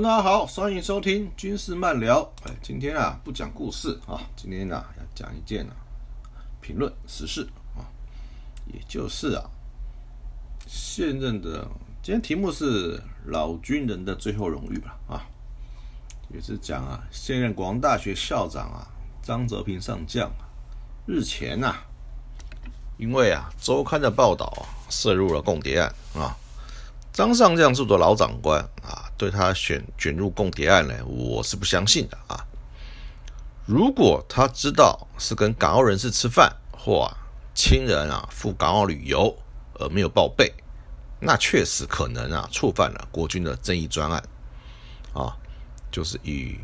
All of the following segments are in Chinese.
大家好，欢迎收听军事漫聊。哎，今天啊不讲故事啊，今天啊要讲一件啊评论时事啊，也就是啊现任的今天题目是老军人的最后荣誉吧啊，也是讲啊现任广大学校长啊张泽平上将日前呐因为啊周刊的报道啊涉入了共谍案啊。张上将是的老长官啊，对他选卷入共谍案呢，我是不相信的啊。如果他知道是跟港澳人士吃饭或啊亲人啊赴港澳旅游而没有报备，那确实可能啊触犯了国军的正义专案啊，就是与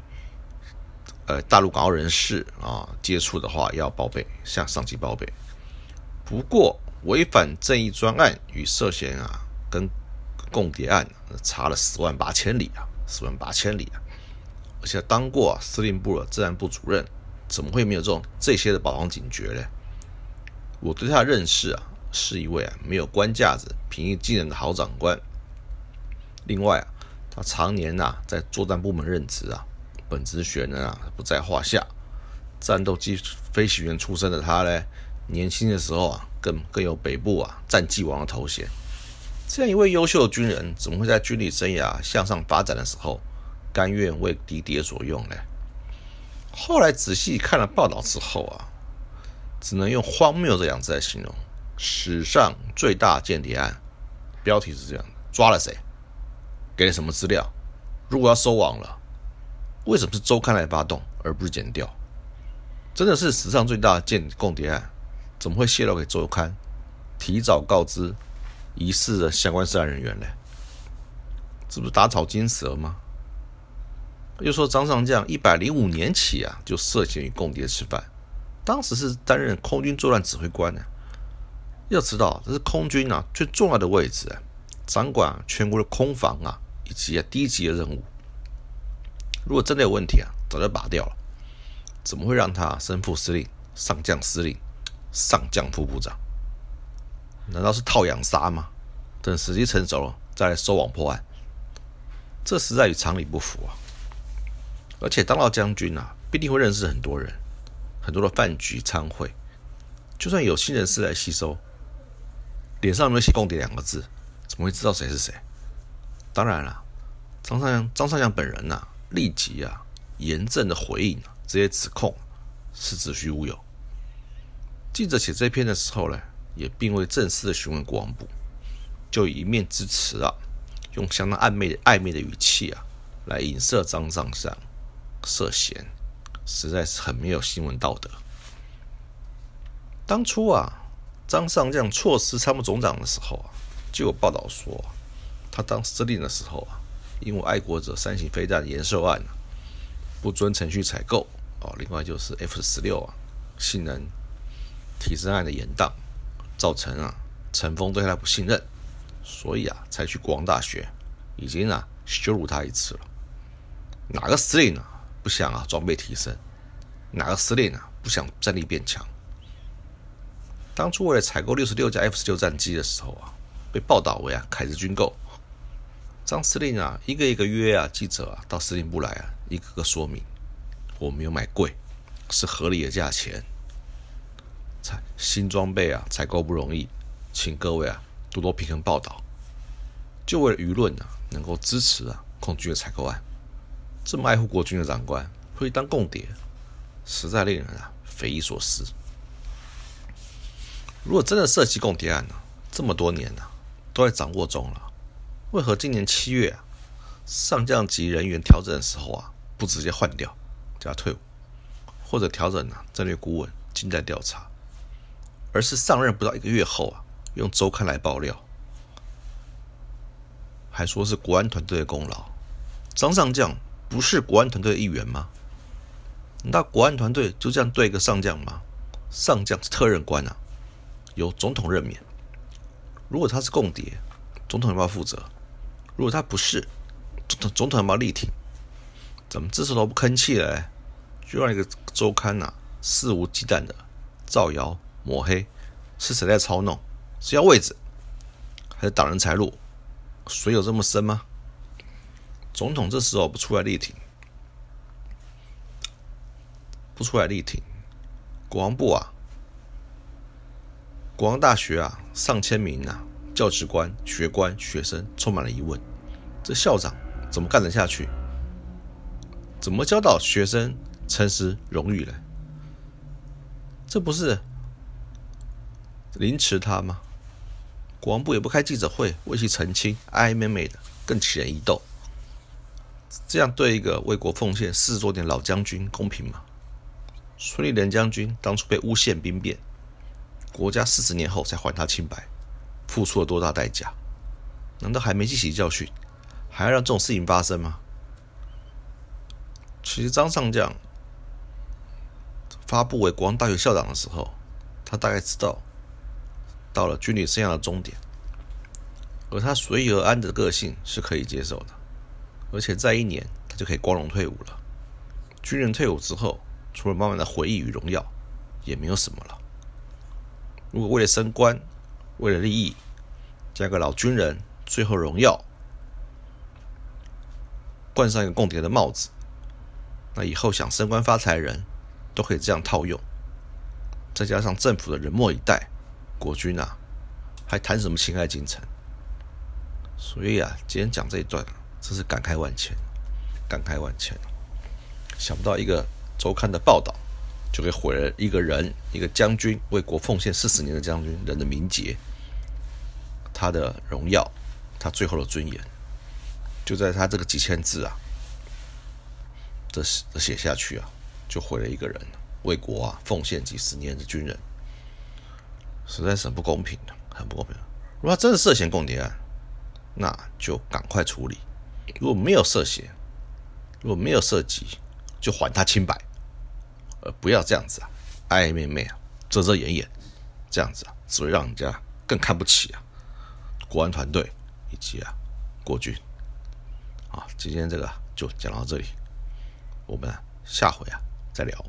呃大陆港澳人士啊接触的话要报备，向上级报备。不过违反正义专案与涉嫌啊跟共谍案查了十万八千里啊，十万八千里啊！而且当过司令部的治安部主任，怎么会没有这种这些的保防警觉呢？我对他的认识啊，是一位啊没有官架子、平易近人的好长官。另外啊，他常年呐在作战部门任职啊，本职学能啊不在话下。战斗机飞行员出身的他呢，年轻的时候啊，更更有北部啊战绩王的头衔。这样一位优秀的军人，怎么会在军旅生涯向上发展的时候，甘愿为敌谍所用呢？后来仔细看了报道之后啊，只能用荒谬这两字来形容：史上最大间谍案。标题是这样：抓了谁？给了什么资料？如果要收网了，为什么是周刊来发动，而不是剪掉？真的是史上最大间共谍案，怎么会泄露给周刊？提早告知？疑似的相关涉案人员呢？这不是打草惊蛇吗？又说张上将一百零五年起啊，就涉嫌与共谍吃饭，当时是担任空军作战指挥官呢。要知道，这是空军啊最重要的位置，掌管全国的空防啊以及啊低级的任务。如果真的有问题啊，早就拔掉了。怎么会让他升副司令、上将司令、上将副部长？难道是套养杀吗？等时机成熟了再来收网破案，这实在与常理不符啊！而且当到将军啊，必定会认识很多人，很多的饭局餐会，就算有新人士来吸收，脸上没有写“共谍”两个字，怎么会知道谁是谁？当然了，张尚阳张尚阳本人呐，立即啊严正的回应这些指控是子虚乌有。记者写这篇的时候呢？也并未正式的询问国防部，就一面之词啊，用相当暧昧的暧昧的语气啊，来影射张上将涉嫌，实在是很没有新闻道德。当初啊，张上将错失参谋总长的时候啊，就有报道说，他当司令的时候啊，因为爱国者三型飞弹延寿案啊，不遵程序采购啊，另外就是 F 十六啊，性能提升案的延宕。造成啊，陈峰对他不信任，所以啊，才去国防大学，已经啊羞辱他一次了。哪个司令啊不想啊装备提升？哪个司令啊不想战力变强？当初为了采购六十六架 F 十六战机的时候啊，被报道为啊凯子军购。张司令啊一个一个约啊记者啊到司令部来啊，一个个说明，我没有买贵，是合理的价钱。采新装备啊，采购不容易，请各位啊多多平衡报道，就为了舆论啊能够支持啊空军的采购案。这么爱护国军的长官会当共谍，实在令人啊匪夷所思。如果真的涉及共谍案呢，这么多年呢都在掌握中了，为何今年七月啊上将级人员调整的时候啊不直接换掉，叫他退伍，或者调整呢战略顾问静待调查？而是上任不到一个月后啊，用周刊来爆料，还说是国安团队的功劳。张上将不是国安团队的一员吗？那国安团队就这样对一个上将吗？上将是特任官啊，由总统任免。如果他是共谍，总统要不要负责？如果他不是，总统总统要不要力挺？怎么这时候都不吭气了？就让一个周刊呐肆无忌惮的造谣。抹黑是谁在操弄？是要位置，还是挡人财路？水有这么深吗？总统这时候不出来力挺，不出来力挺，国防部啊，国防大学啊，上千名啊，教职官、学官、学生充满了疑问：这校长怎么干得下去？怎么教导学生诚实荣誉呢？这不是凌迟他吗？国防部也不开记者会为其澄清，暧昧昧的，更起人疑窦。这样对一个为国奉献四十多年老将军公平吗？孙立人将军当初被诬陷兵变，国家四十年后才还他清白，付出了多大代价？难道还没记起教训，还要让这种事情发生吗？其实张上将发布为国防大学校长的时候，他大概知道到了军旅生涯的终点，而他随遇而安的个性是可以接受的。而且再一年，他就可以光荣退伍了。军人退伍之后，除了慢慢的回忆与荣耀，也没有什么了。如果为了升官，为了利益，加个老军人，最后荣耀，冠上一个共谍的帽子，那以后想升官发财人，都可以这样套用。再加上政府的冷漠以待，国军啊，还谈什么情爱精诚？所以啊，今天讲这一段。真是感慨万千，感慨万千。想不到一个周刊的报道，就给毁了一个人，一个将军为国奉献四十年的将军人的名节，他的荣耀，他最后的尊严，就在他这个几千字啊，这这写下去啊，就毁了一个人为国啊奉献几十年的军人，实在是很不公平的，很不公平。如果他真的涉嫌共谍案，那就赶快处理。如果没有涉嫌，如果没有涉及，就还他清白，呃，不要这样子啊，暧昧昧啊，遮遮掩掩，这样子啊，只会让人家更看不起啊，国安团队以及啊国军。啊，今天这个就讲到这里，我们下回啊再聊。